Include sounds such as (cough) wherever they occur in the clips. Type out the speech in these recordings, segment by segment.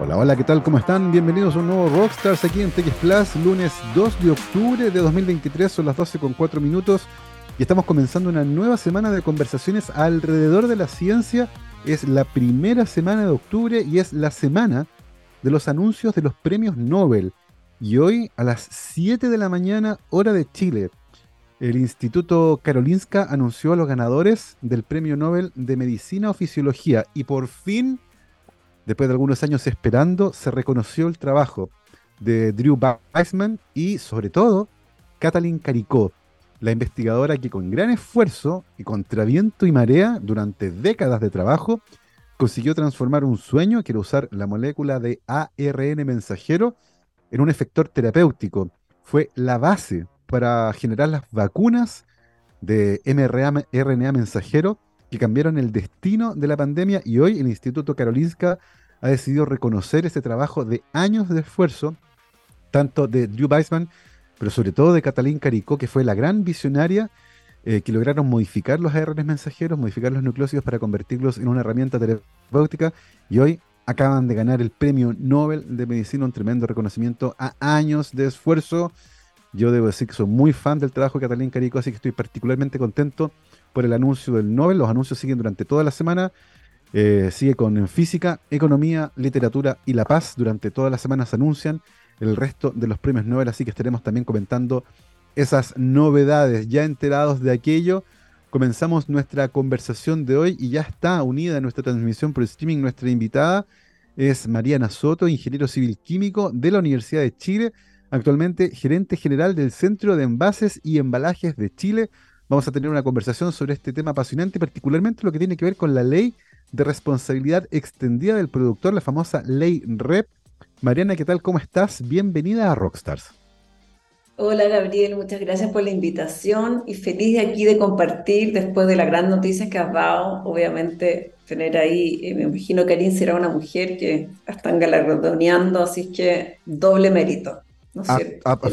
Hola, hola, ¿qué tal? ¿Cómo están? Bienvenidos a un nuevo Rockstars aquí en TX Plus, lunes 2 de octubre de 2023, son las 12 con 4 minutos y estamos comenzando una nueva semana de conversaciones alrededor de la ciencia. Es la primera semana de octubre y es la semana de los anuncios de los premios Nobel. Y hoy a las 7 de la mañana, hora de Chile, el Instituto Karolinska anunció a los ganadores del Premio Nobel de Medicina o Fisiología y por fin después de algunos años esperando, se reconoció el trabajo de Drew Weissman y sobre todo Kathleen Caricó, la investigadora que con gran esfuerzo y contra viento y marea durante décadas de trabajo consiguió transformar un sueño, que era usar la molécula de ARN mensajero, en un efector terapéutico. Fue la base para generar las vacunas de mRNA mensajero que cambiaron el destino de la pandemia y hoy el Instituto Karolinska ha decidido reconocer ese trabajo de años de esfuerzo, tanto de Drew Weissman, pero sobre todo de Catalín Caricó, que fue la gran visionaria eh, que lograron modificar los ARN mensajeros, modificar los nucleósidos para convertirlos en una herramienta terapéutica y hoy acaban de ganar el premio Nobel de Medicina, un tremendo reconocimiento a años de esfuerzo. Yo debo decir que soy muy fan del trabajo de Catalín Caricó, así que estoy particularmente contento por el anuncio del Nobel. Los anuncios siguen durante toda la semana. Eh, sigue con física, economía, literatura y la paz. Durante todas las semanas se anuncian el resto de los premios Nobel, así que estaremos también comentando esas novedades. Ya enterados de aquello, comenzamos nuestra conversación de hoy y ya está unida a nuestra transmisión por streaming nuestra invitada. Es Mariana Soto, ingeniero civil químico de la Universidad de Chile, actualmente gerente general del Centro de Envases y Embalajes de Chile. Vamos a tener una conversación sobre este tema apasionante, particularmente lo que tiene que ver con la ley de responsabilidad extendida del productor, la famosa ley REP. Mariana, ¿qué tal? ¿Cómo estás? Bienvenida a Rockstars. Hola Gabriel, muchas gracias por la invitación y feliz de aquí de compartir después de la gran noticia que has dado. Obviamente, tener ahí, eh, me imagino que Arin será una mujer que la están galardoneando, así que doble mérito. ¿no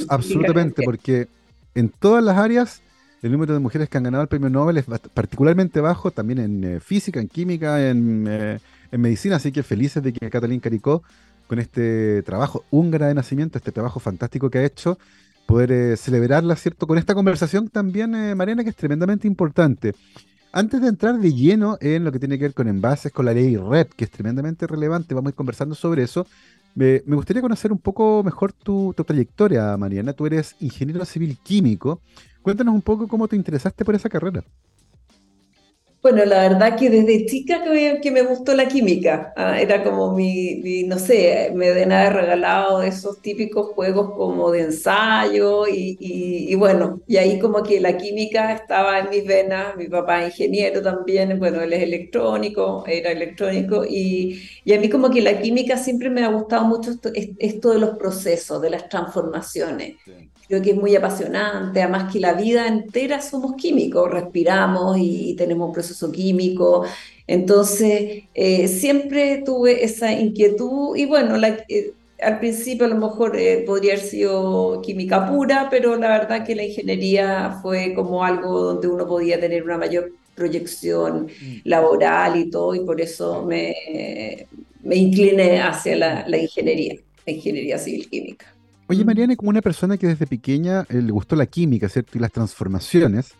absolutamente, porque en todas las áreas el número de mujeres que han ganado el premio Nobel es particularmente bajo, también en eh, física, en química, en, eh, en, medicina, así que felices de que Catalín Caricó, con este trabajo húngara de nacimiento, este trabajo fantástico que ha hecho, poder eh, celebrarla, ¿cierto? Con esta conversación también, Mariana, que es tremendamente importante. Antes de entrar de lleno en lo que tiene que ver con envases, con la ley REP, que es tremendamente relevante, vamos a ir conversando sobre eso. Me, gustaría conocer un poco mejor tu, trayectoria, Mariana. Tú eres ingeniero civil químico Cuéntanos un poco cómo te interesaste por esa carrera. Bueno, la verdad que desde chica que me, gustó la química. Ah, era como mi, no sé, me de haber regalado esos típicos juegos como de ensayo y, y, bueno, y ahí como que la química estaba en mis venas. Mi papá es ingeniero también, bueno, él es electrónico, era electrónico y, y a mí como que la química siempre me ha gustado mucho esto, esto de los procesos, de las transformaciones. Creo que es muy apasionante, además que la vida entera somos químicos, respiramos y, tenemos un proceso químico. Entonces, eh, siempre tuve esa inquietud y bueno, eh, al principio a lo mejor eh, podría haber sido química pura, pero la verdad que la ingeniería fue como algo donde uno podía tener una mayor proyección mm. laboral y todo, y por eso me, me incliné hacia la, la ingeniería, la ingeniería civil química. Oye, Mariana, como una persona que desde pequeña eh, le gustó la química, ¿cierto? Y las transformaciones,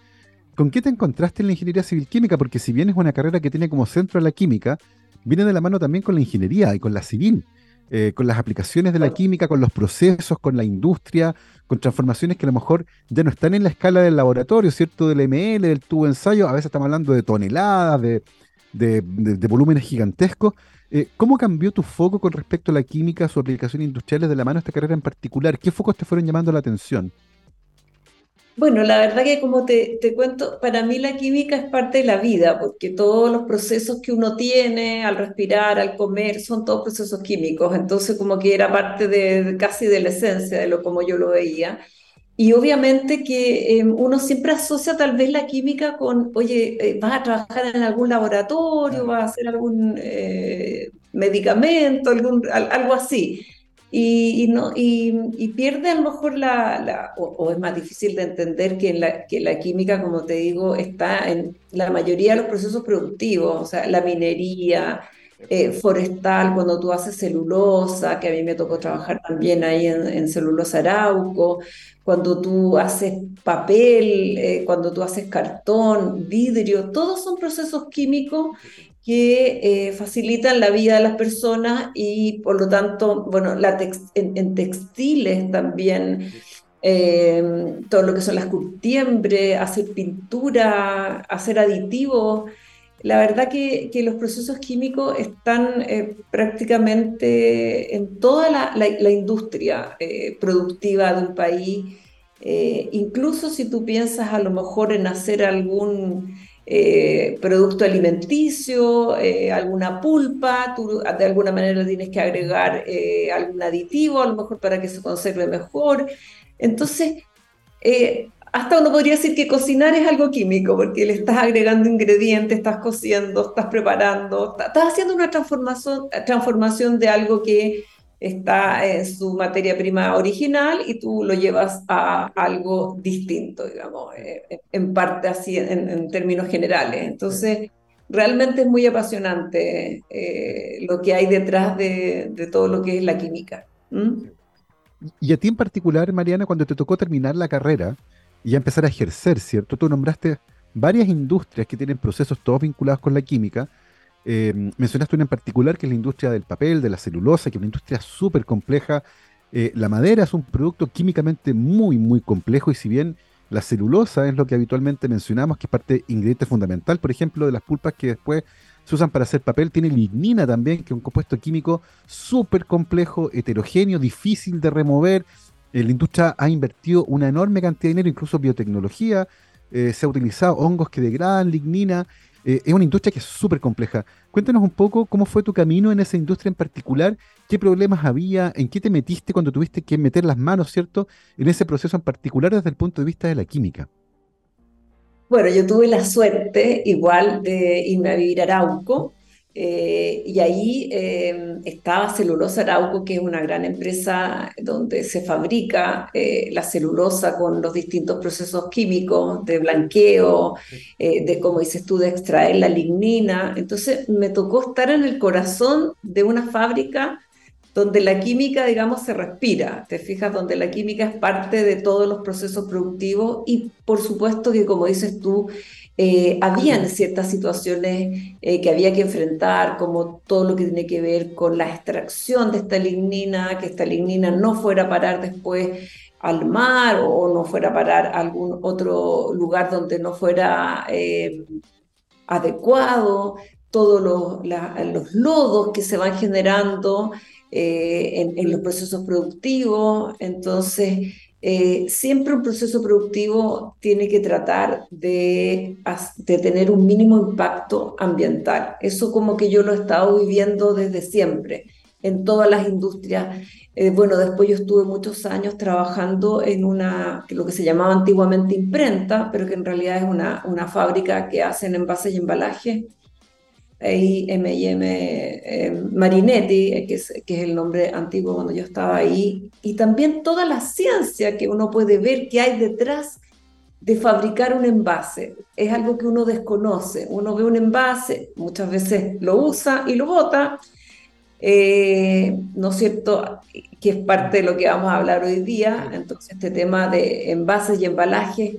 ¿con qué te encontraste en la ingeniería civil química? Porque si bien es una carrera que tiene como centro la química, viene de la mano también con la ingeniería y con la civil, eh, con las aplicaciones de la química, con los procesos, con la industria, con transformaciones que a lo mejor ya no están en la escala del laboratorio, ¿cierto? Del ML, del tubo ensayo, a veces estamos hablando de toneladas, de, de volúmenes gigantescos. Eh, ¿Cómo cambió tu foco con respecto a la química, su aplicación industriales de la mano de esta carrera en particular? ¿Qué focos te fueron llamando la atención? Bueno, la verdad que como te, cuento, para mí la química es parte de la vida, porque todos los procesos que uno tiene al respirar, al comer, son todos procesos químicos. Entonces como que era parte de casi de la esencia de lo como yo lo veía. Y obviamente que em, uno siempre asocia tal vez la química con, oye, eh, vas a trabajar en algún laboratorio, vas a hacer algún eh, medicamento, algún, algo así. Y, no, y, pierde a lo mejor la, o, es más difícil de entender que, la, que la química, como te digo, está en la mayoría de los procesos productivos, o sea, la minería, eh, forestal, cuando tú haces celulosa, que a mí me tocó trabajar también ahí en, celulosa arauco, cuando tú haces papel, eh, cuando tú haces cartón, vidrio, todos son procesos químicos que eh, facilitan la vida de las personas y por lo tanto, bueno, la en, textiles también, todo lo que son las curtiembres, hacer pintura, hacer aditivos la verdad que, los procesos químicos están eh, prácticamente en toda la, industria eh, productiva de un país. Eh, incluso si tú piensas a lo mejor en hacer algún producto alimenticio, alguna pulpa, tú de alguna manera tienes que agregar algún aditivo, a lo mejor para que se conserve mejor. Entonces, hasta uno podría decir que cocinar es algo químico, porque le estás agregando ingredientes, estás cociendo, estás preparando, estás haciendo una transformación, transformación de algo que está en su materia prima original y tú lo llevas a algo distinto, digamos, eh, en parte así en, términos generales. Entonces, realmente es muy apasionante eh, lo que hay detrás de, todo lo que es la química. Y a ti en particular, Mariana, cuando te tocó terminar la carrera, y ya empezar a ejercer, ¿cierto? Tú nombraste varias industrias que tienen procesos todos vinculados con la química. Eh, mencionaste una en particular que es la industria del papel, de la celulosa, que es una industria súper compleja. Eh, la madera es un producto químicamente muy, muy complejo y si bien la celulosa es lo que habitualmente mencionamos, que es parte ingrediente fundamental, por ejemplo, de las pulpas que después se usan para hacer papel, tiene lignina también, que es un compuesto químico súper complejo, heterogéneo, difícil de remover, eh, la industria ha invertido una enorme cantidad de dinero, incluso biotecnología, se ha utilizado hongos que degradan lignina. Eh, es una industria que es súper compleja. Cuéntanos un poco cómo fue tu camino en esa industria en particular, qué problemas había, en qué te metiste cuando tuviste que meter las manos, ¿cierto?, en ese proceso en particular desde el punto de vista de la química. Bueno, yo tuve la suerte igual de irme a vivir a Arauco, eh, y ahí em, estaba Celulosa Arauco, que es una gran empresa donde se fabrica eh, la celulosa con los distintos procesos químicos de blanqueo, eh, de, como dices tú, de extraer la lignina. Entonces me tocó estar en el corazón de una fábrica donde la química, digamos, se respira, te fijas, donde la química es parte de todos los procesos productivos y por supuesto que, como dices tú, eh, habían ciertas situaciones eh, que había que enfrentar, como todo lo que tiene que ver con la extracción de esta lignina, que esta lignina no fuera a parar después al mar o no fuera a parar a algún otro lugar donde no fuera eh, adecuado, todos los, los, lodos que se van generando en, en los procesos productivos. Entonces, eh, siempre un proceso productivo tiene que tratar de, tener un mínimo impacto ambiental. Eso como que yo lo he estado viviendo desde siempre, en todas las industrias. Eh, bueno, después yo estuve muchos años trabajando en una, lo que se llamaba antiguamente imprenta, pero que en realidad es una, una fábrica que hacen envases y embalajes M&M eh, Marinetti, eh, que es, que es el nombre antiguo cuando yo estaba ahí, y también toda la ciencia que uno puede ver que hay detrás de fabricar un envase. Es algo que uno desconoce. Uno ve un envase, muchas veces lo usa y lo bota, eh, ¿no es cierto? Que es parte de lo que vamos a hablar hoy día. Entonces, este tema de envases y embalajes.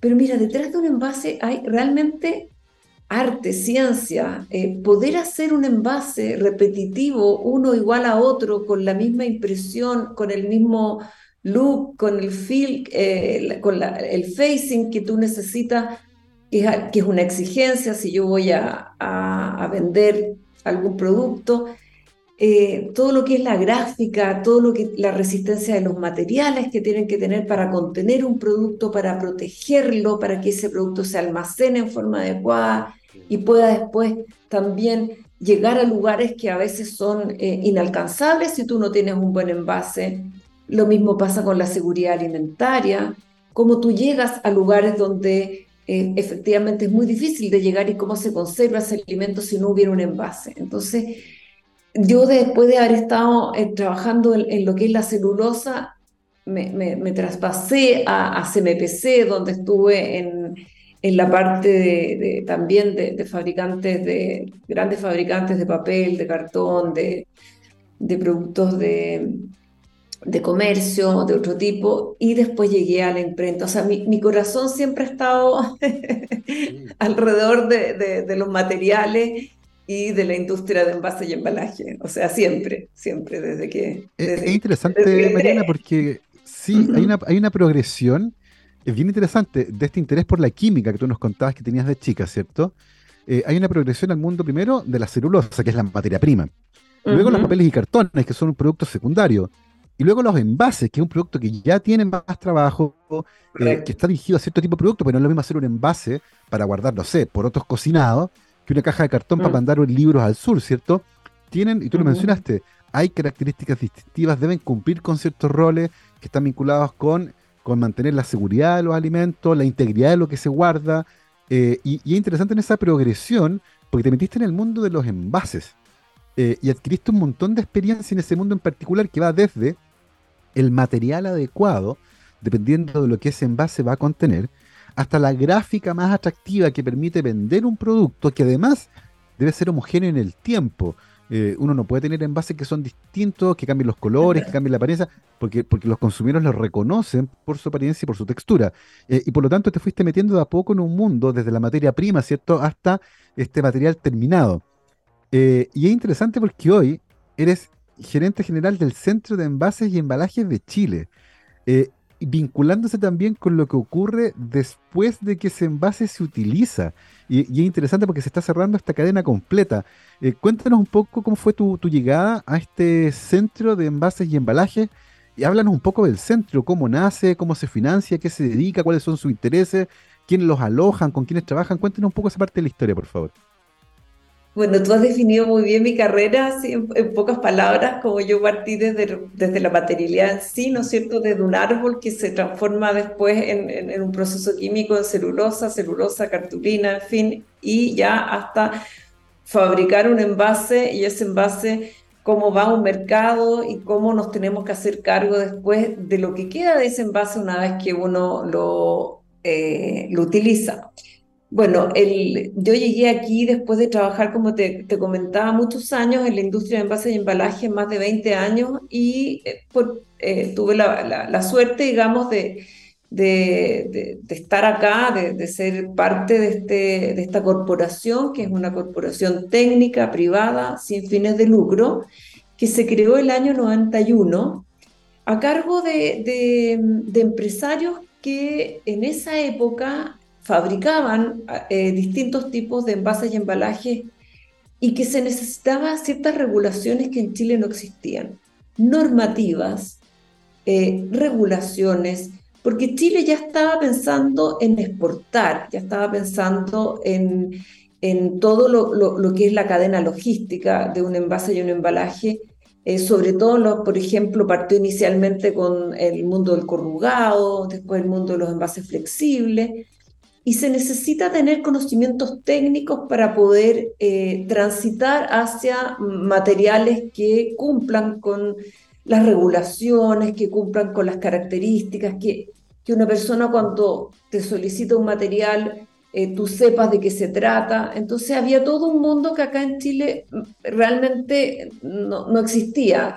Pero mira, detrás de un envase hay realmente arte, ciencia, eh, poder hacer un envase repetitivo, uno igual a otro, con la misma impresión, con el mismo look, con el feel, eh, con el facing que tú necesitas, que es, una exigencia si yo voy a, vender algún producto. Eh, todo lo que es la gráfica, todo lo que la resistencia de los materiales que tienen que tener para contener un producto, para protegerlo, para que ese producto se almacene en forma adecuada y pueda después también llegar a lugares que a veces son eh, inalcanzables si tú no tienes un buen envase. Lo mismo pasa con la seguridad alimentaria, cómo tú llegas a lugares donde eh, efectivamente es muy difícil de llegar y cómo se conserva ese alimento si no hubiera un envase. Entonces, yo después de haber estado eh, trabajando en, lo que es la celulosa, me, traspasé a, CMPC, donde estuve en, en la parte de, también de, fabricantes, de grandes fabricantes de papel, de cartón, de, de productos de, de comercio, de otro tipo, y después llegué a la imprenta. O sea, mi, mi corazón siempre ha estado (laughs) alrededor de, de, los materiales y de la industria de envase y embalaje. O sea, siempre, siempre, desde que... es interesante, Mariana, porque sí, hay, una, hay una progresión, es bien interesante, de este interés por la química que tú nos contabas que tenías de chica, ¿cierto? Eh, hay una progresión al mundo primero de la celulosa, que es la materia prima. Luego los papeles y cartones, que son un producto secundario. Y luego los envases, que es un producto que ya tiene más trabajo, eh, que está dirigido a cierto tipo de producto, pero no es lo mismo hacer un envase para guardar, no sé, por otros cocinados, que una caja de cartón para mm. mandar libros al sur, ¿cierto? Tienen, y tú lo mencionaste, hay características distintivas, deben cumplir con ciertos roles que están vinculados con, con mantener la seguridad de los alimentos, la integridad de lo que se guarda. Eh, y, y, es interesante en esa progresión, porque te metiste en el mundo de los envases. Eh, y adquiriste un montón de experiencia en ese mundo en particular que va desde el material adecuado, dependiendo de lo que ese envase va a contener, hasta la gráfica más atractiva que permite vender un producto que además debe ser homogéneo en el tiempo. Eh, uno no puede tener envases que son distintos, que cambien los colores, que cambien la apariencia, porque, porque los consumidores los reconocen por su apariencia y por su textura. Eh, y por lo tanto te fuiste metiendo de a poco en un mundo, desde la materia prima, ¿cierto?, hasta este material terminado. Eh, y es interesante porque hoy eres gerente general del Centro de Envases y Embalajes de Chile, vinculándose también con lo que ocurre después de que ese envase se utiliza. Y, es interesante porque se está cerrando esta cadena completa. Eh, cuéntanos un poco cómo fue tu, llegada a este Centro de Envases y Embalajes y háblanos un poco del centro, cómo nace, cómo se financia, qué se dedica, cuáles son sus intereses, quiénes los alojan, con quiénes trabajan. Cuéntanos un poco esa parte de la historia, por favor. Bueno, tú has definido muy bien mi carrera, así, en, pocas palabras, como yo partí desde, desde la materialidad en sí, ¿no es cierto? Desde un árbol que se transforma después en, en, un proceso químico de celulosa, celulosa, cartulina, en fin, y ya hasta fabricar un envase y ese envase cómo va un mercado y cómo nos tenemos que hacer cargo después de lo que queda de ese envase una vez que uno lo, eh, lo utiliza. Bueno, yo llegué aquí después de trabajar, como te, comentaba, muchos años en la industria de envases y embalaje, más de 20 años, y eh, eh, tuve la, suerte, digamos, de, de, estar acá, de, ser parte de, este, de esta corporación, que es una corporación técnica, privada, sin fines de lucro, que se creó el año 91 a cargo de, de empresarios que en esa época fabricaban eh, distintos tipos de envases y embalajes y que se necesitaban ciertas regulaciones que en Chile no existían, normativas, eh, regulaciones, porque Chile ya estaba pensando en exportar, ya estaba pensando en, en todo lo, que es la cadena logística de un envase y un embalaje, eh, sobre todo, por ejemplo, partió inicialmente con el mundo del corrugado, después el mundo de los envases flexibles, y se necesita tener conocimientos técnicos para poder eh, transitar hacia materiales que cumplan con las regulaciones, que cumplan con las características, que, que una persona cuando te solicita un material, eh, tú sepas de qué se trata. Entonces había todo un mundo que acá en Chile realmente no, no existía.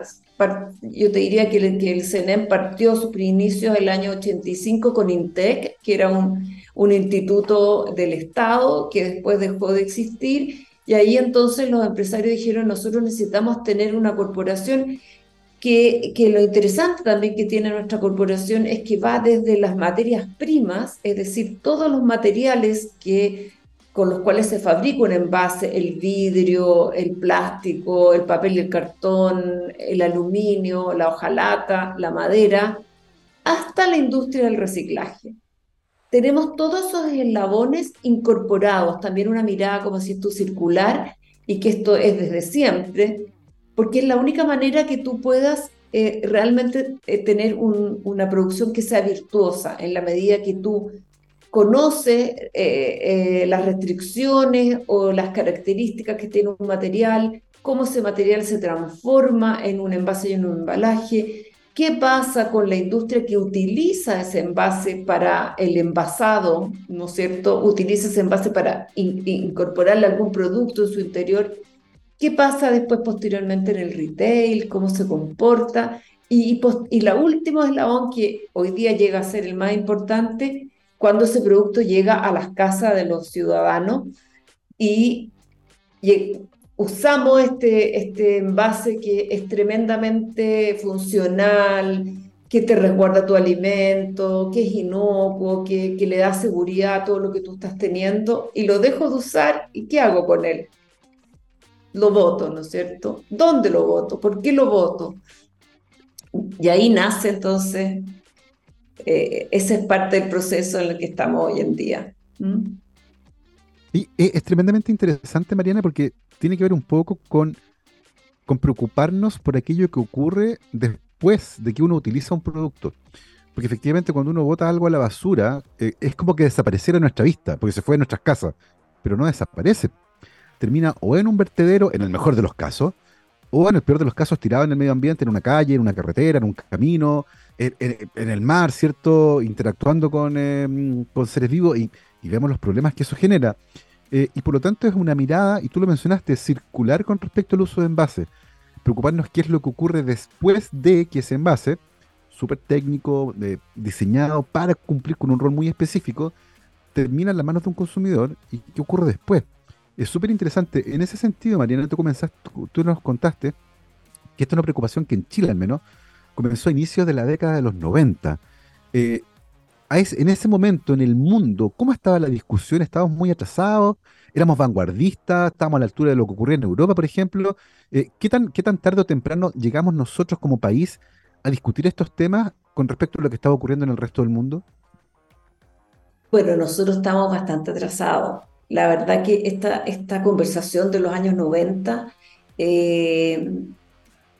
Yo te diría que el, que CENEM partió sus inicios el año 85 con INTEC, que era un un instituto del Estado que después dejó de existir y ahí entonces los empresarios dijeron nosotros necesitamos tener una corporación que, que, lo interesante también que tiene nuestra corporación es que va desde las materias primas, es decir, todos los materiales que, con los cuales se fabrica un envase, el vidrio, el plástico, el papel y el cartón, el aluminio, la hojalata, la madera, hasta la industria del reciclaje tenemos todos esos eslabones incorporados, también una mirada como si esto circular y que esto es desde siempre, porque es la única manera que tú puedas eh, realmente eh, tener una producción que sea virtuosa, en la medida que tú conoces eh, las restricciones o las características que tiene un material, cómo ese material se transforma en un envase y en un embalaje, ¿Qué pasa con la industria que utiliza ese envase para el envasado, ¿no es cierto? Utiliza ese envase para incorporarle algún producto en su interior. ¿Qué pasa después posteriormente en el retail? ¿Cómo se comporta? Y, y la última eslabón que hoy día llega a ser el más importante, cuando ese producto llega a las casas de los ciudadanos y usamos este, este envase que es tremendamente funcional, que te resguarda tu alimento, que es inocuo, que, le da seguridad a todo lo que tú estás teniendo, y lo dejo de usar, ¿y qué hago con él? Lo voto, ¿no es cierto? ¿Dónde lo voto? ¿Por qué lo voto? Y ahí nace entonces, eh, ese es parte del proceso en el que estamos hoy en día. Y es tremendamente interesante, Mariana, porque tiene que ver un poco con, preocuparnos por aquello que ocurre después de que uno utiliza un producto. Porque efectivamente cuando uno bota algo a la basura, eh, es como que desapareciera nuestra vista, porque se fue de nuestras casas, pero no desaparece. Termina o en un vertedero, en el mejor de los casos, o en el peor de los casos tirado en el medio ambiente, en una calle, en una carretera, en un camino, en, el mar, ¿cierto? Interactuando con, em, con seres vivos y, y, vemos los problemas que eso genera. Eh, y por lo tanto es una mirada, y tú lo mencionaste, circular con respecto al uso de envase. Preocuparnos qué es lo que ocurre después de que ese envase, súper técnico, eh, diseñado para cumplir con un rol muy específico, termina en las manos de un consumidor y qué ocurre después. Es súper interesante. En ese sentido, Mariana, tú, comenzaste, tú nos contaste que esta es una preocupación que en Chile al menos comenzó a inicios de la década de los 90 en ese momento en el mundo, ¿cómo estaba la discusión? ¿Estábamos muy atrasados? ¿Éramos vanguardistas? ¿Estábamos a la altura de lo que ocurría en Europa, por ejemplo? Eh, ¿qué, tan, ¿Qué tan tarde o temprano llegamos nosotros como país a discutir estos temas con respecto a lo que estaba ocurriendo en el resto del mundo? Bueno, nosotros estamos bastante atrasados. La verdad que esta, esta conversación de los años 90, eh,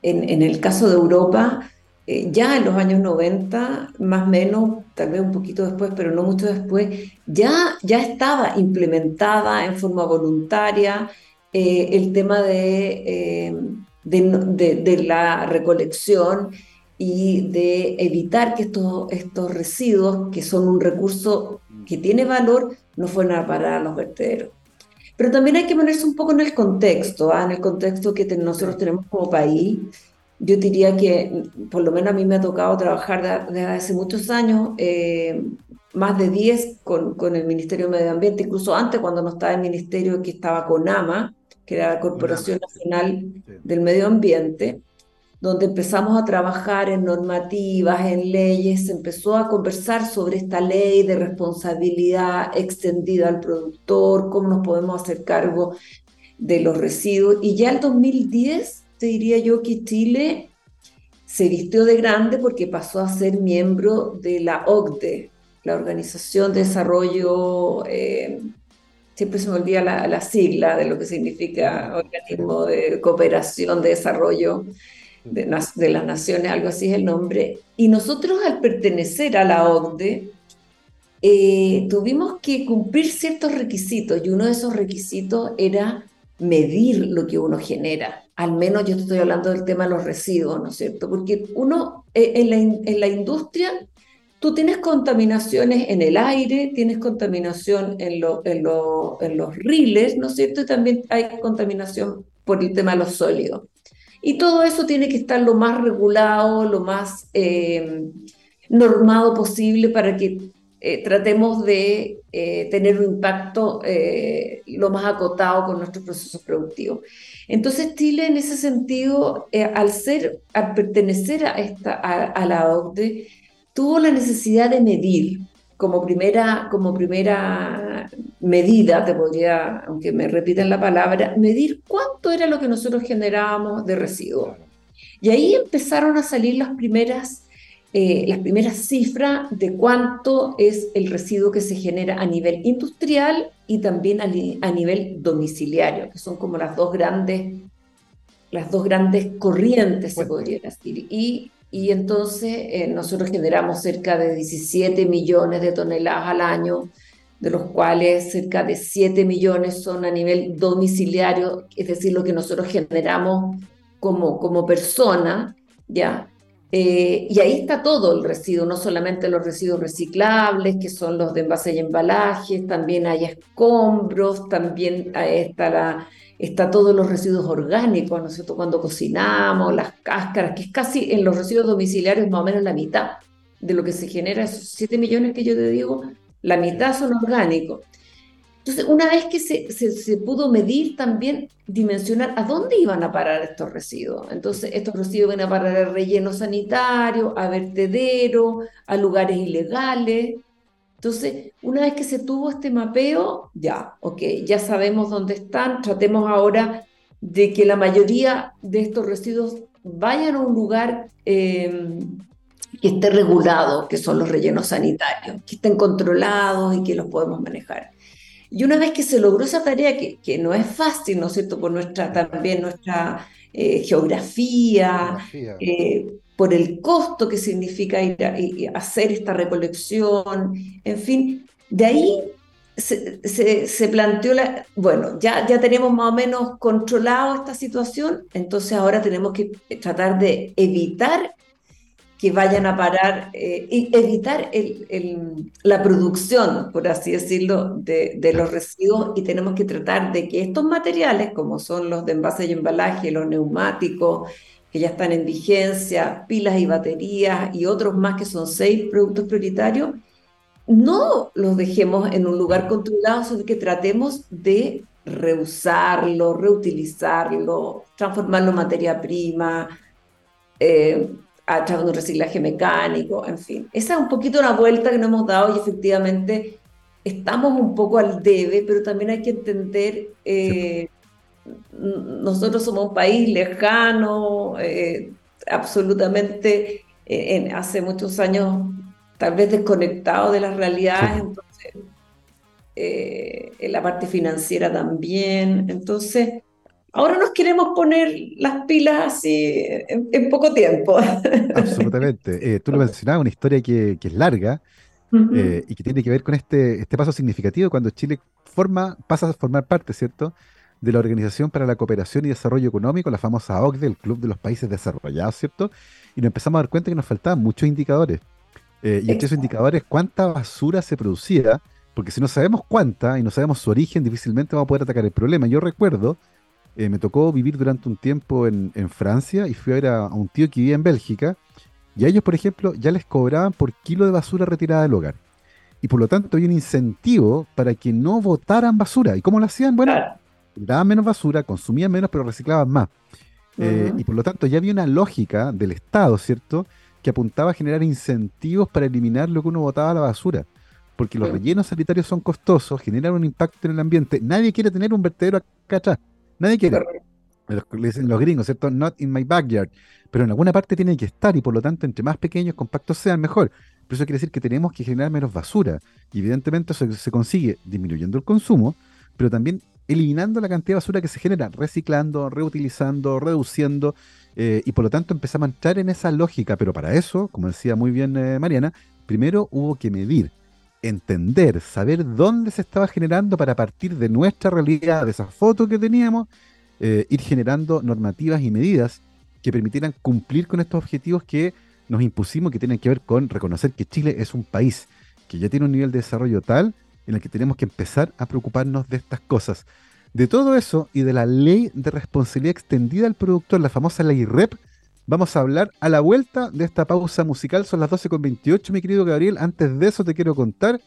en, en el caso de Europa, eh, ya en los años 90, más o menos, tal vez un poquito después, pero no mucho después, ya, ya estaba implementada en forma voluntaria eh, el tema de, eh, de, de, la recolección y de evitar que estos, estos residuos, que son un recurso que tiene valor, no fueran a parar a los vertederos. Pero también hay que ponerse un poco en el contexto, ¿ah? en el contexto que nosotros tenemos como país yo diría que, por lo menos a mí me ha tocado trabajar desde hace muchos años, eh, más de 10 con, con, el Ministerio de Medio Ambiente, incluso antes cuando no estaba el ministerio que estaba con AMA, que era la Corporación Nacional del Medio Ambiente, donde empezamos a trabajar en normativas, en leyes, se empezó a conversar sobre esta ley de responsabilidad extendida al productor, cómo nos podemos hacer cargo de los residuos, y ya el 2010 te diría yo que Chile se vistió de grande porque pasó a ser miembro de la OCDE, la Organización de Desarrollo, eh, siempre se me olvida la, sigla de lo que significa Organismo de Cooperación de Desarrollo de, las Naciones, algo así es el nombre. Y nosotros al pertenecer a la OCDE, eh, tuvimos que cumplir ciertos requisitos y uno de esos requisitos era medir lo que uno genera al menos yo estoy hablando del tema de los residuos, ¿no es cierto? Porque uno, eh, en la, industria, tú tienes contaminaciones en el aire, tienes contaminación en, lo, en los riles, ¿no es cierto? Y también hay contaminación por el tema de los sólidos. Y todo eso tiene que estar lo más regulado, lo más eh, normado posible para que eh, tratemos de tener un impacto lo más acotado con nuestros procesos productivos. Entonces Chile en ese sentido, eh, al ser, al pertenecer a, esta, a, la OCDE, tuvo la necesidad de medir como primera, como primera medida, te podría, aunque me repiten la palabra, medir cuánto era lo que nosotros generábamos de residuos. Y ahí empezaron a salir las primeras eh, las primeras cifras de cuánto es el residuo que se genera a nivel industrial y también a, nivel domiciliario, que son como las dos grandes, las dos grandes corrientes, se podría decir. Y, y entonces eh, nosotros generamos cerca de 17 millones de toneladas al año, de los cuales cerca de 7 millones son a nivel domiciliario, es decir, lo que nosotros generamos como, como persona, ¿ya? Eh, y ahí está todo el residuo, no solamente los residuos reciclables, que son los de envase y embalajes, también hay escombros, también está, la, está todos los residuos orgánicos. Cuando cocinamos, las cáscaras, que es casi en los residuos domiciliarios más o menos la mitad de lo que se genera, esos 7 millones que yo te digo, la mitad son orgánicos. Entonces, una vez que se, pudo medir, también dimensionar a dónde iban a parar estos residuos. Entonces, estos residuos van a parar al relleno sanitario, a vertedero, a lugares ilegales. Entonces, una vez que se tuvo este mapeo, ya, ok, ya sabemos dónde están, tratemos ahora de que la mayoría de estos residuos vayan a un lugar eh, que esté regulado, que son los rellenos sanitarios, que estén controlados y que los podemos manejar. Y una vez que se logró esa tarea, que, que no es fácil, ¿no es cierto?, por nuestra, también nuestra eh, geografía, eh, por el costo que significa ir a, hacer esta recolección, en fin, de ahí se, se, se, planteó la, bueno, ya, ya tenemos más o menos controlado esta situación, entonces ahora tenemos que tratar de evitar que vayan a parar eh, y evitar la producción, por así decirlo, de, los residuos. Y tenemos que tratar de que estos materiales, como son los de envase y embalaje, los neumáticos, que ya están en vigencia, pilas y baterías y otros más que son seis productos prioritarios, no los dejemos en un lugar controlado, sino que tratemos de reusarlo, reutilizarlo, transformarlo en materia prima, eh, a través de un reciclaje mecánico, en fin. Esa es un poquito una vuelta que nos hemos dado y efectivamente estamos un poco al debe, pero también hay que entender, eh, nosotros somos un país lejano, eh, absolutamente eh, hace muchos años tal vez desconectado de las realidades, entonces en la parte financiera también, entonces Ahora nos queremos poner las pilas así en, poco tiempo. (laughs) Absolutamente. Eh, tú lo mencionabas, una historia que, es larga eh, y que tiene que ver con este, este paso significativo cuando Chile forma, pasa a formar parte, ¿cierto?, de la Organización para la Cooperación y Desarrollo Económico, la famosa OCDE, el Club de los Países Desarrollados, ¿cierto? Y nos empezamos a dar cuenta que nos faltaban muchos indicadores. Eh, y entre esos indicadores, cuánta basura se producía, porque si no sabemos cuánta y no sabemos su origen, difícilmente vamos a poder atacar el problema. Yo recuerdo eh, me tocó vivir durante un tiempo en, Francia y fui a ver a, un tío que vivía en Bélgica. Y a ellos, por ejemplo, ya les cobraban por kilo de basura retirada del hogar. Y por lo tanto había un incentivo para que no botaran basura. ¿Y cómo lo hacían? Bueno, daban menos basura, consumían menos, pero reciclaban más. Eh, y por lo tanto ya había una lógica del Estado, ¿cierto? Que apuntaba a generar incentivos para eliminar lo que uno botaba a la basura. Porque los rellenos sanitarios son costosos, generan un impacto en el ambiente. Nadie quiere tener un vertedero acá atrás. Nadie quiere. Le dicen los gringos, ¿cierto? Not in my backyard. Pero en alguna parte tiene que estar y por lo tanto, entre más pequeños, compactos sean, mejor. Pero eso quiere decir que tenemos que generar menos basura. Y evidentemente eso se consigue disminuyendo el consumo, pero también eliminando la cantidad de basura que se genera, reciclando, reutilizando, reduciendo. Eh, y por lo tanto empezamos a entrar en esa lógica. Pero para eso, como decía muy bien eh, Mariana, primero hubo que medir entender, saber dónde se estaba generando para partir de nuestra realidad, de esa foto que teníamos, eh, ir generando normativas y medidas que permitieran cumplir con estos objetivos que nos impusimos, que tienen que ver con reconocer que Chile es un país que ya tiene un nivel de desarrollo tal en el que tenemos que empezar a preocuparnos de estas cosas. De todo eso y de la ley de responsabilidad extendida al productor, la famosa ley REP, Vamos a hablar a la vuelta de esta pausa musical. Son las 12.28, mi querido Gabriel. Antes de eso te quiero contar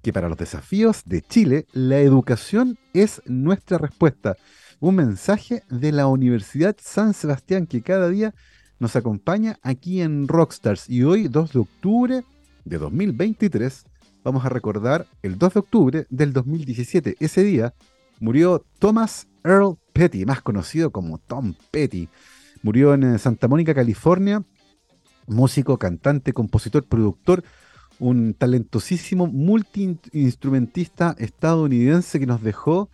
que para los desafíos de Chile, la educación es nuestra respuesta. Un mensaje de la Universidad San Sebastián que cada día nos acompaña aquí en Rockstars. Y hoy, 2 de octubre de 2023, vamos a recordar el 2 de octubre del 2017. Ese día murió Thomas Earl Petty, más conocido como Tom Petty Murió en eh, Santa Mónica, California. Músico, cantante, compositor, productor, un talentosísimo multiinstrumentista estadounidense que nos dejó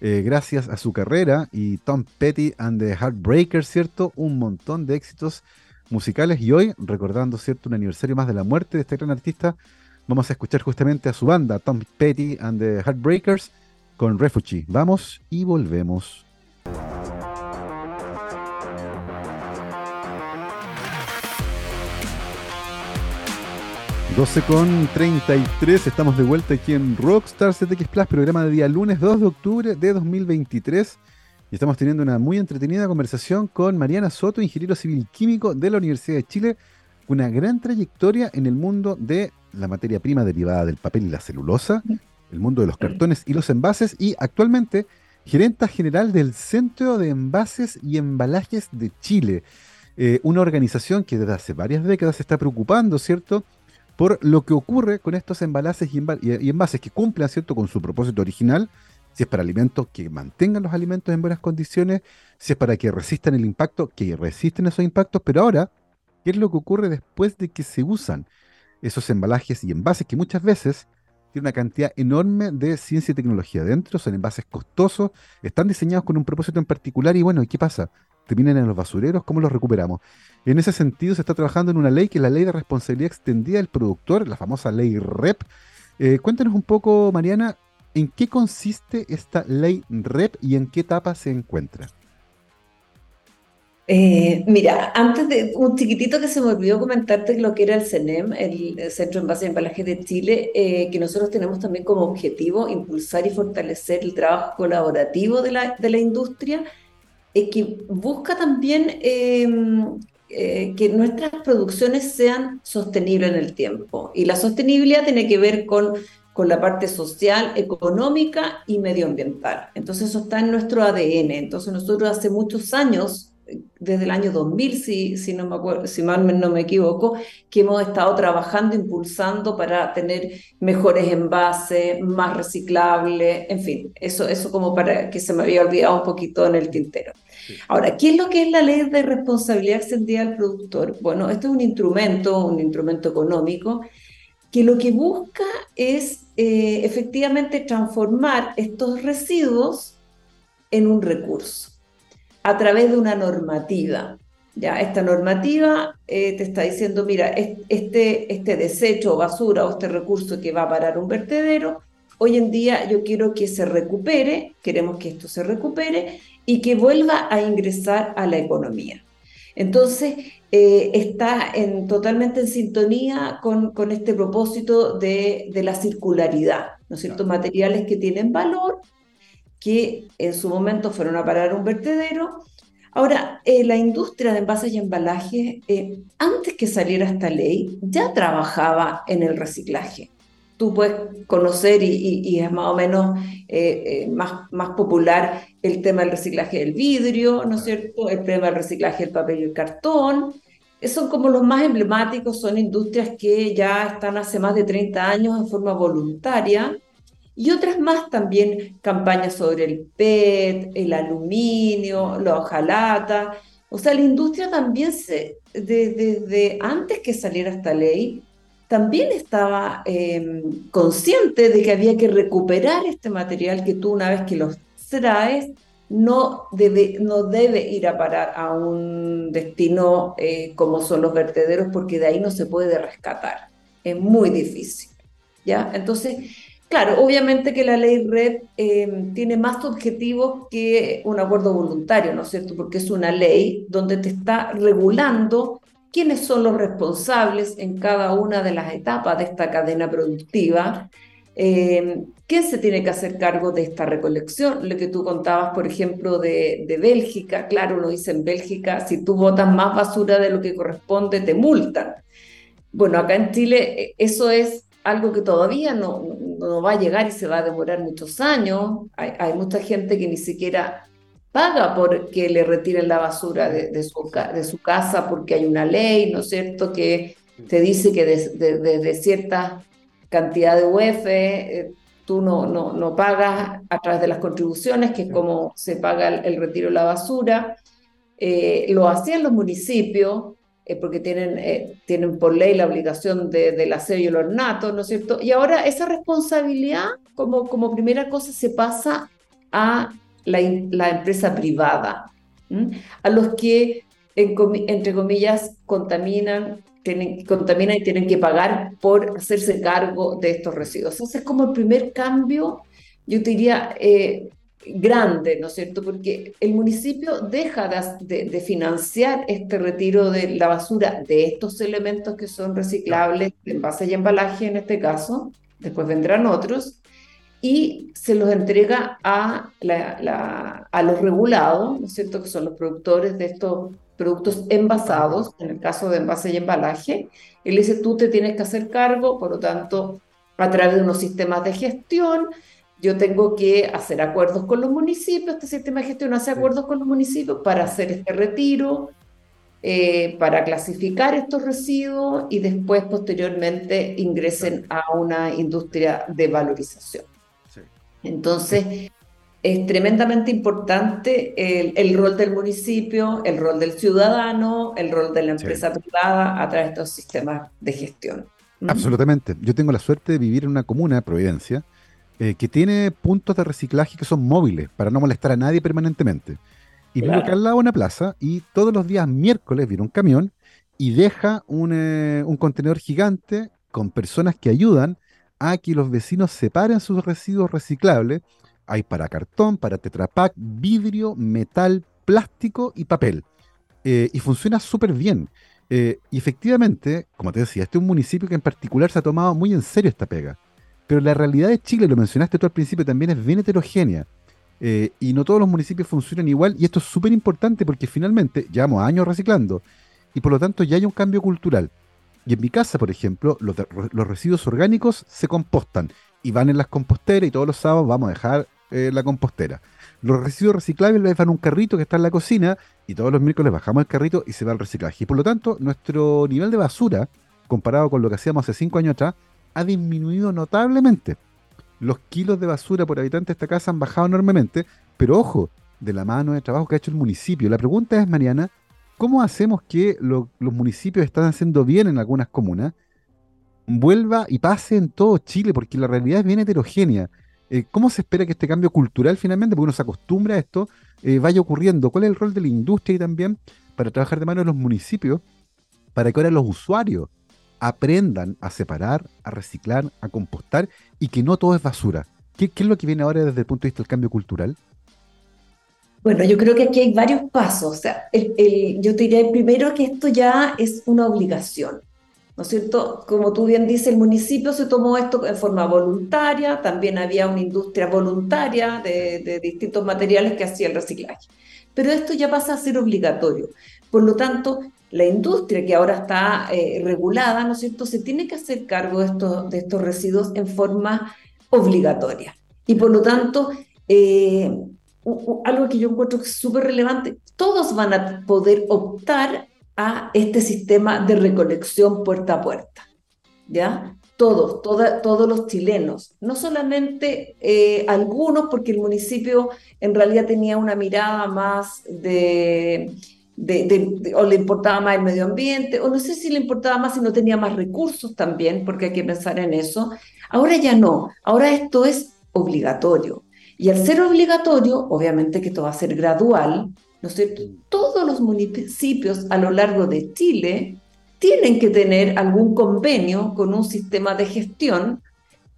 eh, gracias a su carrera y Tom Petty and the Heartbreakers, ¿cierto? Un montón de éxitos musicales y hoy, recordando, ¿cierto? Un aniversario más de la muerte de este gran artista, vamos a escuchar justamente a su banda, Tom Petty and the Heartbreakers, con Refugee. Vamos y volvemos. 12 con 33, estamos de vuelta aquí en Rockstar CTX Plus, programa de día lunes 2 de octubre de 2023. Y estamos teniendo una muy entretenida conversación con Mariana Soto, ingeniero civil químico de la Universidad de Chile, una gran trayectoria en el mundo de la materia prima derivada del papel y la celulosa, el mundo de los cartones y los envases, y actualmente gerenta general del Centro de Envases y Embalajes de Chile, eh, una organización que desde hace varias décadas se está preocupando, ¿cierto?, por lo que ocurre con estos embalajes y, envases que cumplen, ¿cierto?, con su propósito original, si es para alimentos que mantengan los alimentos en buenas condiciones, si es para que resistan el impacto, que resisten esos impactos, pero ahora, ¿qué es lo que ocurre después de que se usan esos embalajes y envases que muchas veces tienen una cantidad enorme de ciencia y tecnología dentro, son envases costosos, están diseñados con un propósito en particular y bueno, ¿y qué pasa? Terminan en los basureros, ¿cómo los recuperamos? En ese sentido se está trabajando en una ley que es la ley de responsabilidad extendida del productor, la famosa ley REP. Eh, cuéntanos un poco, Mariana, ¿en qué consiste esta ley REP y en qué etapa se encuentra? Eh, mira, antes de un chiquitito que se me olvidó comentarte lo que era el CENEM, el Centro de Envase y Embalaje de Chile, eh, que nosotros tenemos también como objetivo impulsar y fortalecer el trabajo colaborativo de la, de la industria que busca también em, eh, que nuestras producciones sean sostenibles en el tiempo. Y la sostenibilidad tiene que ver con, con la parte social, económica y medioambiental. Entonces eso está en nuestro ADN. Entonces nosotros hace muchos años desde el año 2000, si, si, no me acuerdo, si mal no me equivoco, que hemos estado trabajando, impulsando para tener mejores envases, más reciclables, en fin, eso, eso como para que se me había olvidado un poquito en el tintero. Ahora, ¿qué es lo que es la ley de responsabilidad extendida al productor? Bueno, esto es un instrumento, un instrumento económico, que lo que busca es eh, efectivamente transformar estos residuos en un recurso a través de una normativa. Ya, esta normativa eh, te está diciendo, mira, este, este desecho o basura o este recurso que va a parar un vertedero, hoy en día yo quiero que se recupere, queremos que esto se recupere y que vuelva a ingresar a la economía. Entonces, eh, está en, totalmente en sintonía con, con este propósito de, de, la circularidad, ¿no es cierto? Materiales que tienen valor que en su momento fueron a parar un vertedero. Ahora, eh, la industria de envases y embalajes, eh, antes que saliera esta ley, ya trabajaba en el reciclaje. Tú puedes conocer y, es más o menos eh, más, más popular el tema del reciclaje del vidrio, ¿no es cierto? El tema del reciclaje del papel y el cartón. Son como los más emblemáticos, son industrias que ya están hace más de 30 años en forma voluntaria y otras más también, campañas sobre el PET, el aluminio, la hojalata. O sea, la industria también, se, desde antes que saliera esta ley, también estaba em, consciente de que había que recuperar este material que tú una vez que lo traes, no debe, no debe ir a parar a un destino eh, como son los vertederos, porque de ahí no se puede rescatar. Es muy difícil. ¿ya? Entonces, Claro, obviamente que la ley RED em, tiene más objetivos que un acuerdo voluntario, ¿no es cierto? Porque es una ley donde te está regulando quiénes son los responsables en cada una de las etapas de esta cadena productiva, eh, quién se tiene que hacer cargo de esta recolección. Lo que tú contabas, por ejemplo, de, Bélgica, claro, uno dice en Bélgica, si tú botas más basura de lo que corresponde, te multan. Bueno, acá en Chile eh, eso es algo que todavía no, va a llegar y se va a demorar muchos años. Hay, mucha gente que ni siquiera paga porque le retiren la basura de, su, casa porque hay una ley, ¿no es cierto?, que te dice que desde cierta cantidad de UF eh, tú no, no, no, pagas a través de las contribuciones, que es como se paga el, retiro de la basura. Eh, lo hacían los municipios, eh, porque tienen, tienen por ley la obligación de, del aseo y el ornato, ¿no es cierto? Y ahora esa responsabilidad, como, como primera cosa, se pasa a la, la empresa privada, a los que, entre comillas, contaminan, tienen, contaminan y tienen que pagar por hacerse cargo de estos residuos. Ese es como el primer cambio, yo te diría, eh, grande, ¿no es cierto? Porque el municipio deja de, financiar este retiro de la basura de estos elementos que son reciclables, envase y embalaje en este caso, después vendrán otros, y se los entrega a, a los regulados, ¿no es cierto?, que son los productores de estos productos envasados, en el caso de envase y embalaje. Él dice, tú te tienes que hacer cargo, por lo tanto, a través de unos sistemas de gestión, yo tengo que hacer acuerdos con los municipios, este sistema de gestión hace acuerdos con los municipios para hacer este retiro, eh, para clasificar estos residuos y después posteriormente ingresen a una industria de valorización. Entonces, es tremendamente importante el, rol del municipio, el rol del ciudadano, el rol de la empresa privada a través de estos sistemas de gestión. Absolutamente. Yo tengo la suerte de vivir en una comuna, Providencia, eh, que tiene puntos de reciclaje que son móviles para no molestar a nadie permanentemente. Y vivo acá al lado de una plaza y todos los días miércoles viene un camión y deja un, eh, un contenedor gigante con personas que ayudan a que los vecinos separen sus residuos reciclables. Hay para cartón, para tetrapack, vidrio, metal, plástico y papel. Eh, y funciona súper bien. y efectivamente, como te decía, este es un municipio que en particular se ha tomado muy en serio esta pega. Pero la realidad de Chile, lo mencionaste tú al principio, también es bien heterogénea. Eh, y no todos los municipios funcionan igual. Y esto es súper importante porque finalmente llevamos años reciclando. Y por lo tanto ya hay un cambio cultural. Y en mi casa, por ejemplo, los, residuos orgánicos se compostan y van en las composteras y todos los sábados vamos a dejar eh, la compostera. Los residuos reciclables los dejan en un carrito que está en la cocina y todos los miércoles bajamos el carrito y se va al reciclaje. Y por lo tanto, nuestro nivel de basura, comparado con lo que hacíamos hace cinco años atrás, ha disminuido notablemente. Los kilos de basura por habitante de esta casa han bajado enormemente, pero ojo, de la mano de trabajo que ha hecho el municipio. La pregunta es, Mariana, ¿cómo hacemos que los municipios están haciendo bien en algunas comunas vuelva y pase en todo Chile? Porque la realidad es bien heterogénea. Eh, ¿Cómo se espera que este cambio cultural finalmente, porque uno se acostumbra a esto, eh, vaya ocurriendo? ¿Cuál es el rol de la industria y también para trabajar de mano de los municipios para que ahora los usuarios aprendan a separar, a reciclar, a compostar y que no todo es basura. ¿Qué, es lo que viene ahora desde el punto de vista del cambio cultural? Bueno, yo creo que aquí hay varios pasos. O sea, yo te diría primero que esto ya es una obligación. ¿No es cierto? Como tú bien dices, el municipio se tomó esto en forma voluntaria, también había una industria voluntaria de, de distintos materiales que hacía el reciclaje. Pero esto ya pasa a ser obligatorio. Por lo tanto, la industria que ahora está eh, regulada, ¿no es cierto?, se tiene que hacer cargo de estos, de estos residuos en forma obligatoria. Y por lo tanto, eh, algo que yo encuentro súper relevante, todos van a poder optar a este sistema de recolección puerta a puerta, ¿ya? Todos, todos los chilenos, no solamente eh, algunos, porque el municipio en realidad tenía una mirada más de o le importaba más el medio ambiente, o no sé si le importaba más si no tenía más recursos también, porque hay que pensar en eso. Ahora ya no, ahora esto es obligatorio. Y al ser obligatorio, obviamente que esto va a ser gradual, ¿no sé, Todos los municipios a lo largo de Chile tienen que tener algún convenio con un sistema de gestión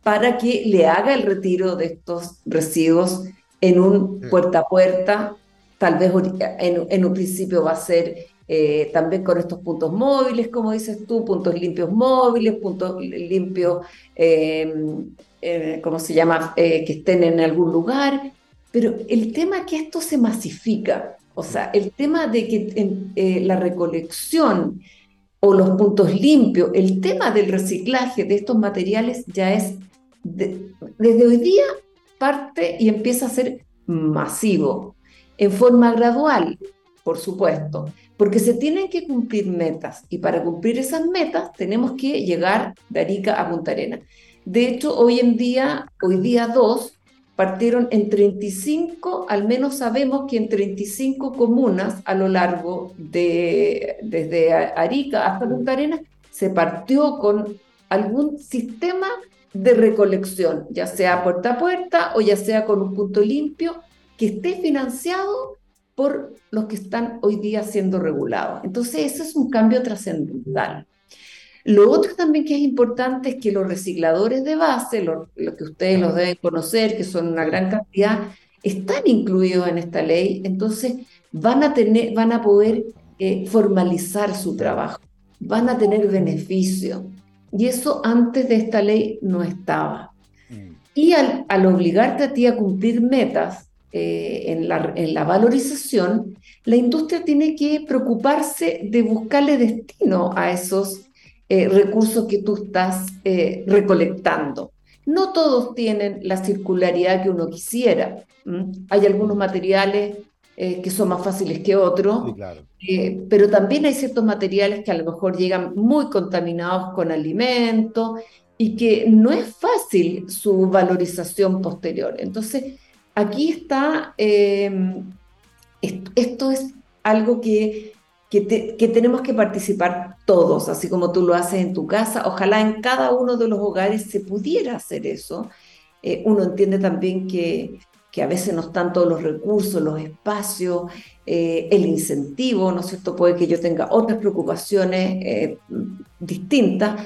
para que le haga el retiro de estos residuos en un puerta a puerta. Tal vez en, un principio va a ser eh, también con estos puntos móviles, como dices tú, puntos limpios móviles, puntos limpios, em, eh, ¿cómo se llama?, eh, que estén en algún lugar. Pero el tema es que esto se masifica, o sea, el tema de que la recolección o los puntos limpios, el tema del reciclaje de estos materiales ya es, desde hoy día parte y empieza a ser masivo en forma gradual, por supuesto, porque se tienen que cumplir metas y para cumplir esas metas tenemos que llegar de Arica a Punta Arena. De hecho, hoy en día, hoy día 2, partieron en 35, al menos sabemos que en 35 comunas a lo largo de, desde Arica hasta Punta Arena, se partió con algún sistema de recolección, ya sea puerta a puerta o ya sea con un punto limpio que esté financiado por los que están hoy día siendo regulados. Entonces, eso es un cambio trascendental. Lo otro también que es importante es que los recicladores de base, lo, que ustedes los deben conocer, que son una gran cantidad, están incluidos en esta ley, entonces van a, tener, van a poder eh, formalizar su trabajo, van a tener beneficio. Y eso antes de esta ley no estaba. Mm. Y al, al obligarte a ti a cumplir metas, eh, en, la, en, la, valorización, la industria tiene que preocuparse de buscarle destino a esos eh, recursos que tú estás eh, recolectando. No todos tienen la circularidad que uno quisiera. Hay algunos materiales que son más fáciles que otros, pero también hay ciertos materiales que a lo mejor llegan muy contaminados con alimentos y que no es fácil su valorización posterior. Entonces, aquí está, em, esto, es algo que, que, tenemos que participar todos, así como tú lo haces en tu casa. Ojalá en cada uno de los hogares se pudiera hacer eso. Eh, uno entiende también que, que a veces no están todos los recursos, los espacios, eh, el incentivo, ¿no es cierto? Puede que yo tenga otras preocupaciones eh, distintas,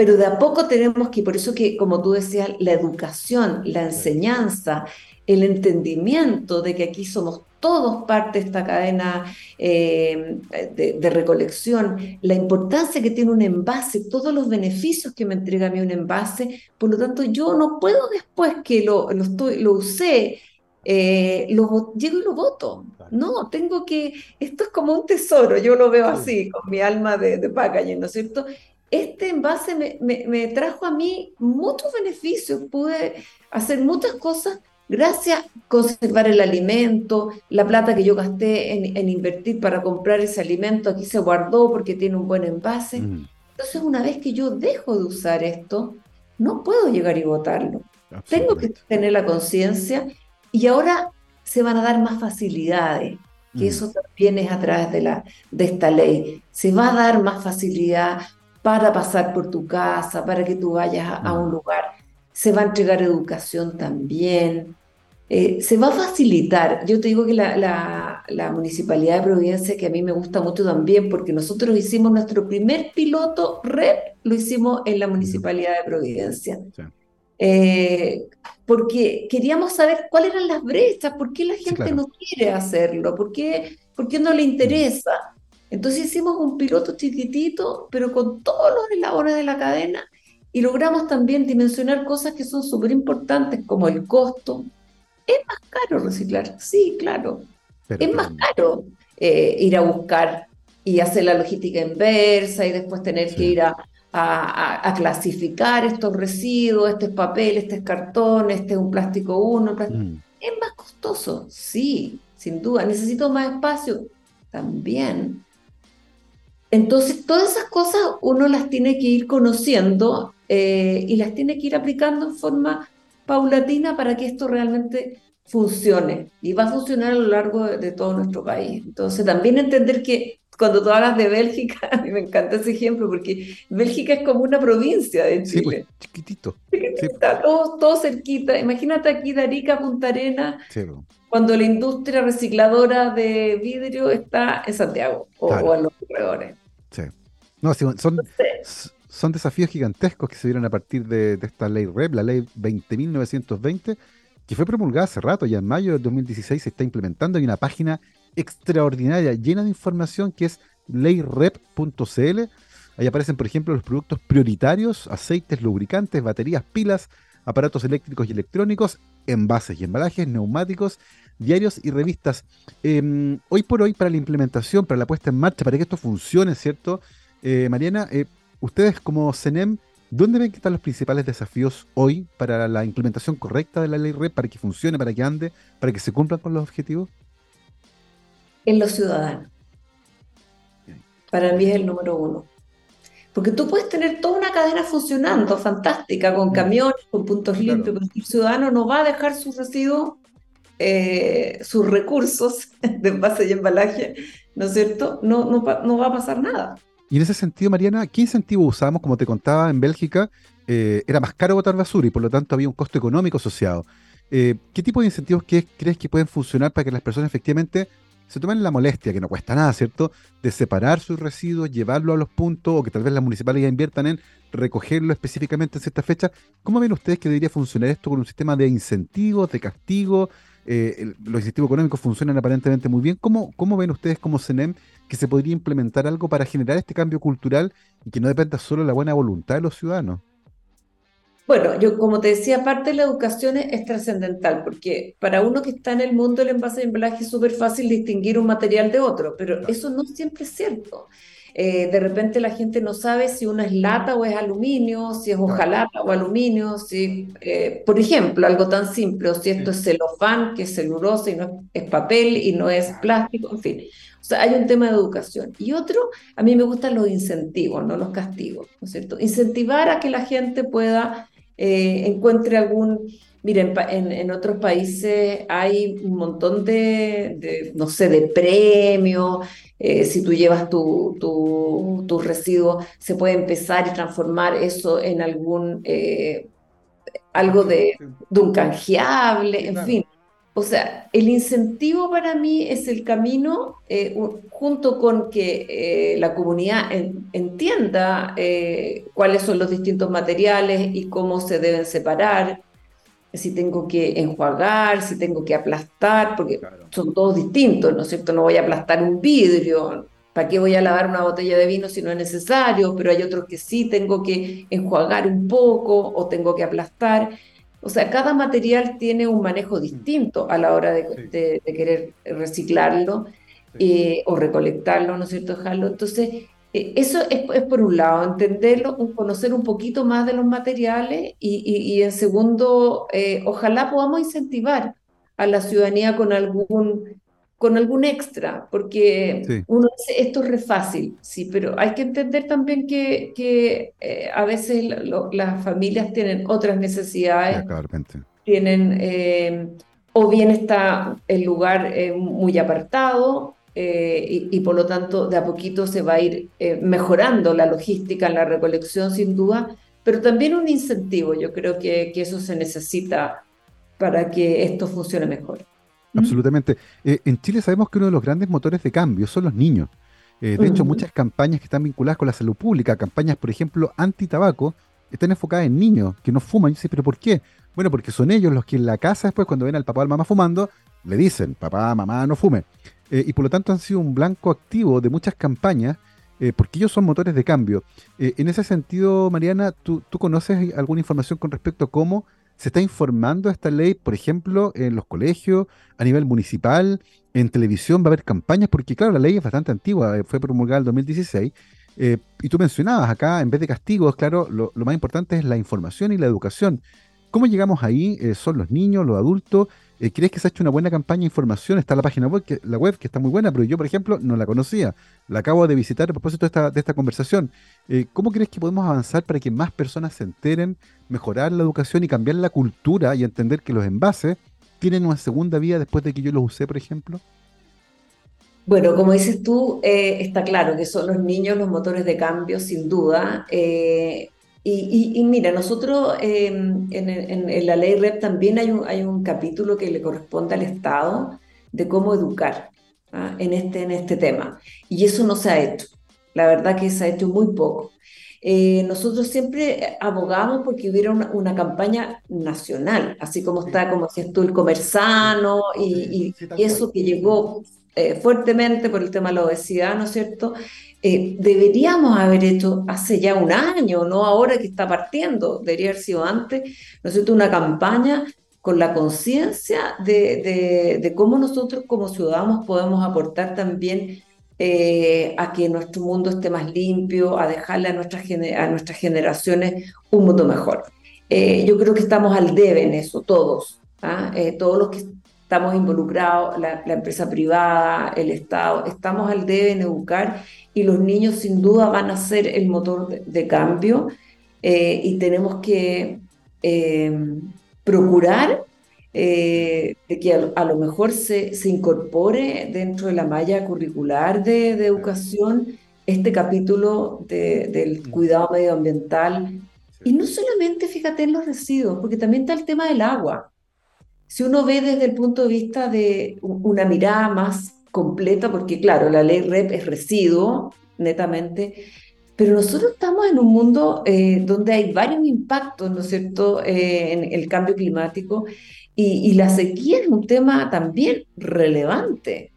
pero de a poco tenemos que, por eso que, como tú decías, la educación, la enseñanza, el entendimiento de que aquí somos todos parte de esta cadena eh, de, recolección, la importancia que tiene un envase, todos los beneficios que me entrega a mí un envase, por lo tanto yo no puedo después que lo, lo, estoy, lo usé, eh, lo, llego y lo voto. No, tengo que, esto es como un tesoro, yo lo veo así, con mi alma de, de packaging, ¿no es cierto? Este envase me, me, me trajo a mí muchos beneficios, pude hacer muchas cosas gracias a conservar el alimento, la plata que yo gasté en, invertir para comprar ese alimento, aquí se guardó porque tiene un buen envase. Mm. Entonces, una vez que yo dejo de usar esto, no puedo llegar y votarlo. Tengo que tener la conciencia y ahora se van a dar más facilidades, que mm. eso también es a través de, la, de esta ley. Se va a dar más facilidad para pasar por tu casa, para que tú vayas a, un lugar. Se va a entregar educación también. Eh, se va a facilitar. Yo te digo que la, Municipalidad de Providencia, que a mí me gusta mucho también, porque nosotros hicimos nuestro primer piloto REP, lo hicimos en la Municipalidad de Providencia. Eh, porque queríamos saber cuáles eran las brechas, por qué la gente no quiere hacerlo, por qué, por qué no le interesa. Entonces hicimos un piloto chiquitito, pero con todos los eslabones de la cadena, y logramos también dimensionar cosas que son súper importantes, como el costo, es más caro reciclar, sí, claro. es más caro eh, ir a buscar y hacer la logística inversa y después tener que ir a, clasificar estos residuos, este es papel, este es cartón, este es un plástico uno. Mm. Es más costoso, sí, sin duda. Necesito más espacio, también. Entonces, todas esas cosas uno las tiene que ir conociendo eh, y las tiene que ir aplicando en forma paulatina para que esto realmente funcione y va a funcionar a lo largo de, todo nuestro país. Entonces, también entender que cuando tú hablas de Bélgica, (laughs) a mí me encanta ese ejemplo porque Bélgica es como una provincia de Chile. Sí, pues, chiquitito. Chiquitita, todo, cerquita. Imagínate aquí de Arica, Punta Arena, pues. cuando la industria recicladora de vidrio está en Santiago o, en los alrededores. Sí. No, son, son desafíos gigantescos que se dieron a partir de, esta ley REP, la ley 20.920, que fue promulgada hace rato, ya en mayo de 2016 se está implementando. Hay una página extraordinaria, llena de información, que es leyrep.cl. Ahí aparecen, por ejemplo, los productos prioritarios, aceites, lubricantes, baterías, pilas, aparatos eléctricos y electrónicos, envases y embalajes, neumáticos, diarios y revistas. Em, hoy por hoy, para la implementación, para la puesta en marcha, para que esto funcione, ¿cierto? Eh, Mariana, eh, ustedes como CENEM, ¿dónde ven que están los principales desafíos hoy para la implementación correcta de la ley REP, para que funcione, para que ande, para que se cumplan con los objetivos? En los ciudadanos. Para mí es el número uno. Porque tú puedes tener toda una cadena funcionando, fantástica, con camiones, con puntos limpios, pero el ciudadano no va a dejar sus residuos, eh, sus recursos (laughs) de envase y embalaje, ¿no es cierto? No, no, va a pasar nada. Y en ese sentido, Mariana, ¿qué incentivo usamos? Como te contaba, en Bélgica eh, era más caro botar basura y por lo tanto había un costo económico asociado. Eh, ¿Qué tipo de incentivos crees que pueden funcionar para que las personas efectivamente se tomen la molestia, que no cuesta nada, ¿cierto?, de separar sus residuos, llevarlo a los puntos o que tal vez las municipalidades inviertan en recogerlo específicamente en cierta fecha. ¿Cómo ven ustedes que debería funcionar esto con un sistema de incentivos, de castigo? Eh, los incentivos económicos funcionan aparentemente muy bien. ¿Cómo, ¿Cómo ven ustedes como CENEM que se podría implementar algo para generar este cambio cultural y que no dependa solo de la buena voluntad de los ciudadanos? Bueno, yo como te decía, parte de la educación es, trascendental, porque para uno que está en el mundo del envase de embalaje es súper fácil distinguir un material de otro, pero eso no siempre es cierto. Eh, de repente la gente no sabe si uno es lata o es aluminio, si es hojalata o aluminio, si, eh, por ejemplo, algo tan simple, o si esto es celofán, que es celulosa y no es, es papel y no es plástico, en fin. O sea, hay un tema de educación. Y otro, a mí me gustan los incentivos, no los castigos, ¿no es cierto? Incentivar a que la gente pueda eh, encuentre algún... Miren, en, en, otros países hay un montón de, no sé, de premios. Eh, si tú llevas tus tu, tu residuos, se puede empezar y transformar eso en algún, eh, algo de, de, un canjeable, en fin. O sea, el incentivo para mí es el camino, eh, junto con que eh, la comunidad entienda eh, cuáles son los distintos materiales y cómo se deben separar, si tengo que enjuagar, si tengo que aplastar, porque son todos distintos, ¿no es cierto? No voy a aplastar un vidrio, ¿para qué voy a lavar una botella de vino si no es necesario? Pero hay otros que sí tengo que enjuagar un poco o tengo que aplastar. O sea, cada material tiene un manejo mm. distinto a la hora de, querer reciclarlo eh, o recolectarlo, ¿no es cierto? Dejarlo. Entonces, eh, eso es, por un lado, entenderlo, conocer un poquito más de los materiales y, en segundo, eh, ojalá podamos incentivar a la ciudadanía con algún con algún extra, porque uno dice, esto es re fácil, sí, pero hay que entender también que, que eh, a veces las familias tienen otras necesidades, tienen, eh, o bien está el lugar eh, muy apartado, y, y, por lo tanto de a poquito se va a ir mejorando la logística en la recolección sin duda, pero también un incentivo, yo creo que, que eso se necesita para que esto funcione mejor. Absolutamente. Eh, en Chile sabemos que uno de los grandes motores de cambio son los niños. Eh, de hecho, muchas campañas que están vinculadas con la salud pública, campañas, por ejemplo, anti-tabaco, están enfocadas en niños que no fuman. Y dice, ¿pero por qué? Bueno, porque son ellos los que en la casa después, cuando ven al papá o al mamá fumando, le dicen, papá, mamá, no fume. Eh, y por lo tanto han sido un blanco activo de muchas campañas, porque ellos son motores de cambio. en ese sentido, Mariana, ¿tú, ¿tú conoces alguna información con respecto a cómo se está informando esta ley, por ejemplo, en los colegios, a nivel municipal, en televisión va a haber campañas, porque claro, la ley es bastante antigua, eh, fue promulgada en 2016, eh, y tú mencionabas acá, en vez de castigos, claro, lo, más importante es la información y la educación. ¿Cómo llegamos ahí? Eh, ¿Son los niños, los adultos? Eh, ¿Crees que se ha hecho una buena campaña de información? Está la página web que, la web, que está muy buena, pero yo, por ejemplo, no la conocía. La acabo de visitar a propósito de esta, conversación. Eh, ¿Cómo crees que podemos avanzar para que más personas se enteren, mejorar la educación y cambiar la cultura y entender que los envases tienen una segunda vida después de que yo los usé, por ejemplo? Bueno, como dices tú, eh, está claro que son los niños los motores de cambio, sin duda. Y, mira, nosotros em, en, la ley REP también hay un, hay un capítulo que le corresponde al Estado de cómo educar ¿ah? en, este, en este tema. Y eso no se ha hecho. La verdad que se ha hecho muy poco. Eh, nosotros siempre abogamos porque hubiera una, campaña nacional, así como está, como si tú, el comerzano y, y eso que llegó eh, fuertemente por el tema de la obesidad, ¿no es cierto? Eh, deberíamos haber hecho hace ya un año, no ahora que está partiendo, debería haber sido antes, ¿no es cierto?, una campaña con la conciencia de, cómo nosotros como ciudadanos podemos aportar también eh, a que nuestro mundo esté más limpio, a dejarle a nuestras, a nuestras generaciones un mundo mejor. Eh, yo creo que estamos al debe en eso, todos, ¿ah? todos los que estamos involucrados, la, empresa privada, el Estado, estamos al debe en educar y los niños sin duda van a ser el motor de, cambio eh, y tenemos que eh, procurar eh, de que a, lo mejor se, se, incorpore dentro de la malla curricular de, educación este capítulo del cuidado medioambiental. Y no solamente, fíjate, en los residuos, porque también está el tema del agua si uno ve desde el punto de vista de una mirada más completa, porque claro, la ley REP es residuo, netamente, pero nosotros estamos en un mundo eh, donde hay varios impactos, ¿no es cierto?, eh, en el cambio climático y, la sequía es un tema también relevante.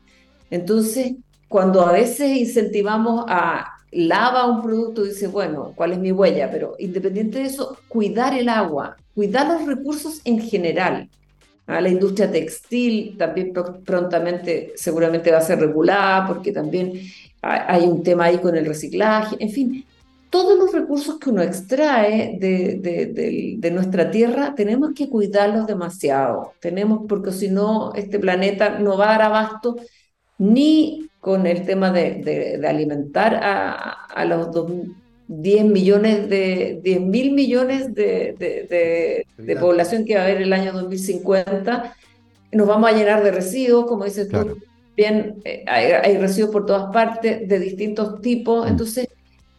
Entonces, cuando a veces incentivamos a lava un producto, dice, bueno, ¿cuál es mi huella? Pero independiente de eso, cuidar el agua, cuidar los recursos en general. La industria textil también prontamente seguramente va a ser regulada porque también hay un tema ahí con el reciclaje, en fin, todos los recursos que uno extrae de, nuestra tierra tenemos que cuidarlos demasiado, tenemos, porque si no, este planeta no va a dar abasto ni con el tema de, alimentar a, los 10 millones de 10 mil millones de, población que va a haber el año 2050, nos vamos a llenar de residuos, como dices tú, bien, eh, hay, residuos por todas partes de distintos tipos, mm. entonces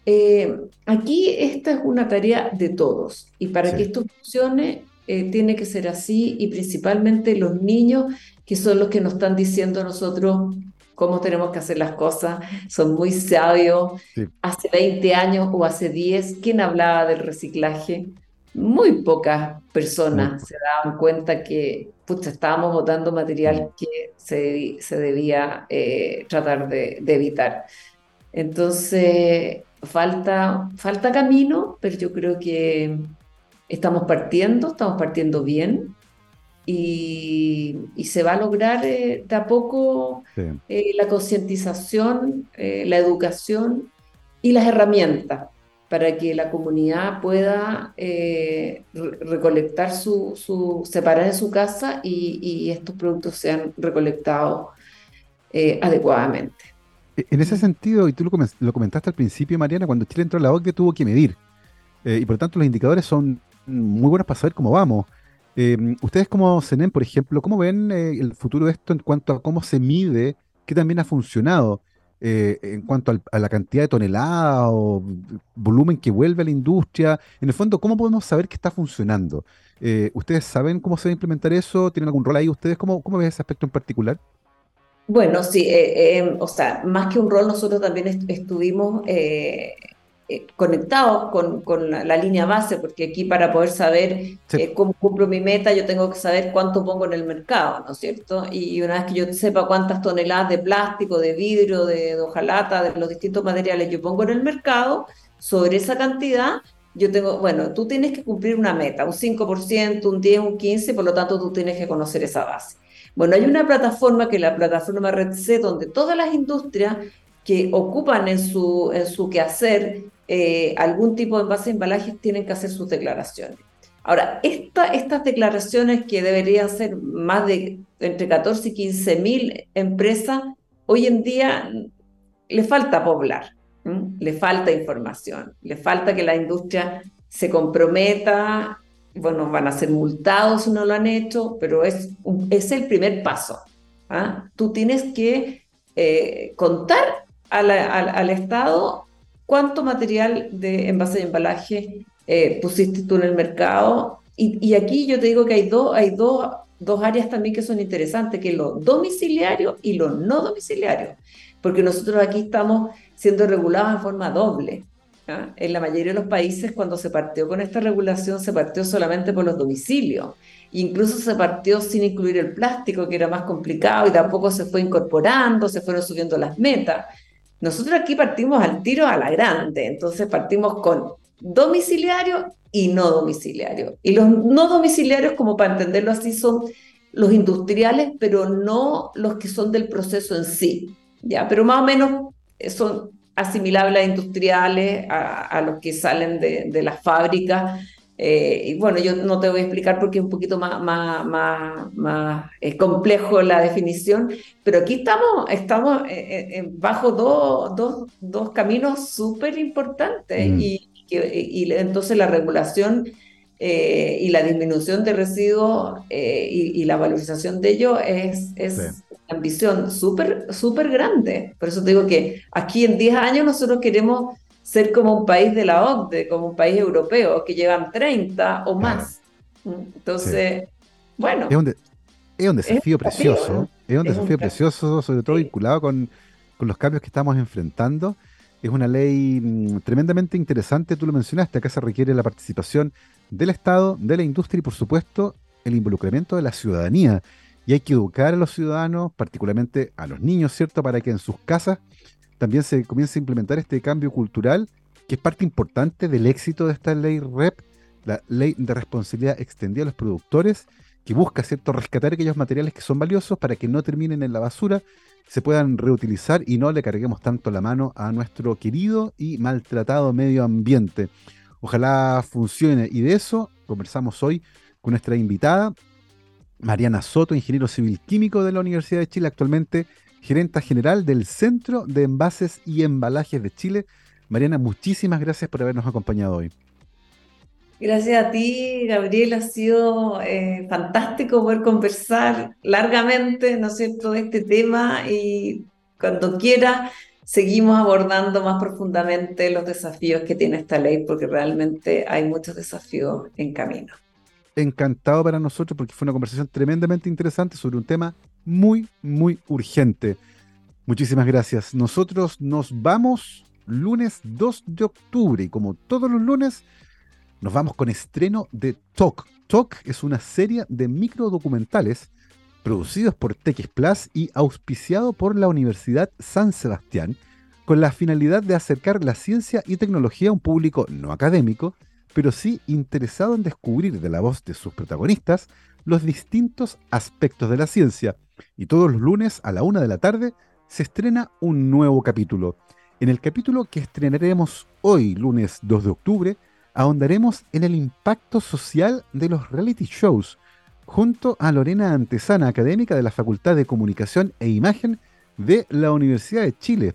eh, aquí esta es una tarea de todos y para que esto funcione eh, tiene que ser así y principalmente los niños que son los que nos están diciendo a nosotros cómo tenemos que hacer las cosas, son muy sabios. Hace 20 años o hace 10, ¿quién hablaba del reciclaje? Muy pocas personas se daban cuenta que estábamos botando material que se, se debía eh, tratar de, de evitar. Entonces, falta, falta camino, pero yo creo que estamos partiendo, estamos partiendo bien y, se va a lograr eh, de a poco eh, la concientización, eh, la educación y las herramientas para que la comunidad pueda recolectar su, su, separar en su casa y, y estos productos sean recolectados adecuadamente. E, en ese sentido, y tú lo, comentaste al principio, Mariana, cuando Chile entró a la OCDE tuvo que medir. Eh, y por lo tanto los indicadores son muy buenos para saber cómo vamos. Eh, ustedes como CENEN, por ejemplo, ¿cómo ven eh, el futuro de esto en cuanto a cómo se mide, qué también ha funcionado en cuanto a la cantidad de toneladas o volumen que vuelve a la industria? En el fondo, ¿cómo podemos saber que está funcionando? ¿Ustedes saben cómo se va a implementar eso? ¿Tienen algún rol ahí ustedes? ¿Cómo, cómo ven ese aspecto en particular? Bueno, sí, eh, eh, o sea, más que un rol, nosotros también estuvimos eh, conectados con, la, línea base, porque aquí para poder saber cómo cumplo mi meta, yo tengo que saber cuánto pongo en el mercado, ¿no es cierto? Y una vez que yo sepa cuántas toneladas de plástico, de vidrio, de, de hojalata, de los distintos materiales yo pongo en el mercado, sobre esa cantidad, yo tengo, bueno, tú tienes que cumplir una meta, un 5%, un 10, un 15%, por lo tanto tú tienes que conocer esa base. Bueno, hay una plataforma que es la plataforma Red C, donde todas las industrias que ocupan en su, en su quehacer eh, algún tipo de envase de embalajes tienen que hacer sus declaraciones. Ahora, esta, estas declaraciones que deberían ser más de entre 14 y 15 mil empresas, hoy en día le falta poblar, le falta información, le falta que la industria se comprometa bueno, van a ser multados si no lo han hecho, pero es, es el primer paso. ¿ah? Tú tienes que eh, contar al, Estado cuánto material de envase y embalaje eh, pusiste tú en el mercado. Y, aquí yo te digo que hay, dos hay dos, dos áreas también que son interesantes, que es lo domiciliario y lo no domiciliario, porque nosotros aquí estamos siendo regulados en forma doble. En la mayoría de los países, cuando se partió con esta regulación, se partió solamente por los domicilios. Incluso se partió sin incluir el plástico, que era más complicado, y tampoco se fue incorporando, se fueron subiendo las metas. Nosotros aquí partimos al tiro a la grande, entonces partimos con domiciliario y no domiciliario. Y los no domiciliarios, como para entenderlo así, son los industriales, pero no los que son del proceso en sí. ¿ya? Pero más o menos son asimilables a industriales, a, los que salen de, de las fábricas. Eh, y bueno, yo no te voy a explicar porque es un poquito más, más, más, más complejo la definición, pero aquí estamos, estamos eh, bajo dos, dos, dos caminos súper importantes mm. y, y, entonces la regulación eh, y la disminución de residuos y, la valorización de ellos es, es ambición súper, súper grande. Por eso te digo que aquí en 10 años nosotros queremos ser como un país de la OCDE, como un país europeo, que llevan 30 o más. Entonces, bueno. Es un, es un desafío precioso, es un desafío precioso, sobre todo vinculado con, con, los cambios que estamos enfrentando. Es una ley mm, tremendamente interesante, tú lo mencionaste, acá se requiere la participación del Estado, de la industria y por supuesto el involucramiento de la ciudadanía. Y hay que educar a los ciudadanos, particularmente a los niños, ¿cierto? Para que en sus casas también se comience a implementar este cambio cultural, que es parte importante del éxito de esta ley REP, la ley de responsabilidad extendida a los productores, que busca, ¿cierto?, rescatar aquellos materiales que son valiosos para que no terminen en la basura, se puedan reutilizar y no le carguemos tanto la mano a nuestro querido y maltratado medio ambiente. Ojalá funcione. Y de eso conversamos hoy con nuestra invitada, Mariana Soto, ingeniero civil químico de la Universidad de Chile, actualmente gerenta general del Centro de Envases y Embalajes de Chile. Mariana, muchísimas gracias por habernos acompañado hoy. Gracias a ti, Gabriel. Ha sido eh, fantástico poder conversar largamente, ¿no es cierto?, de este tema y cuando quiera seguimos abordando más profundamente los desafíos que tiene esta ley, porque realmente hay muchos desafíos en camino. Encantado para nosotros porque fue una conversación tremendamente interesante sobre un tema muy, muy urgente. Muchísimas gracias. Nosotros nos vamos lunes 2 de octubre y como todos los lunes nos vamos con estreno de Talk. Talk es una serie de microdocumentales producidos por TX Plus y auspiciado por la Universidad San Sebastián, con la finalidad de acercar la ciencia y tecnología a un público no académico, pero sí interesado en descubrir de la voz de sus protagonistas los distintos aspectos de la ciencia. Y todos los lunes a la una de la tarde se estrena un nuevo capítulo. En el capítulo que estrenaremos hoy, lunes 2 de octubre, ahondaremos en el impacto social de los reality shows, junto a Lorena Antesana, académica de la Facultad de Comunicación e Imagen de la Universidad de Chile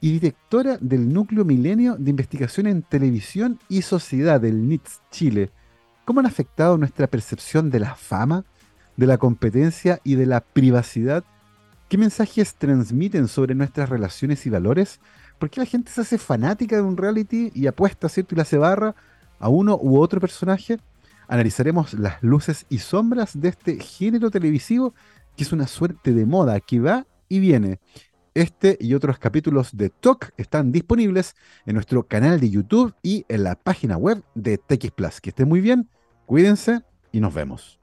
y directora del Núcleo Milenio de Investigación en Televisión y Sociedad del NITS Chile. ¿Cómo han afectado nuestra percepción de la fama, de la competencia y de la privacidad? ¿Qué mensajes transmiten sobre nuestras relaciones y valores? ¿Por qué la gente se hace fanática de un reality y apuesta, ¿cierto? Y la hace barra a uno u otro personaje, analizaremos las luces y sombras de este género televisivo que es una suerte de moda que va y viene. Este y otros capítulos de Talk están disponibles en nuestro canal de YouTube y en la página web de TX Plus. Que estén muy bien, cuídense y nos vemos.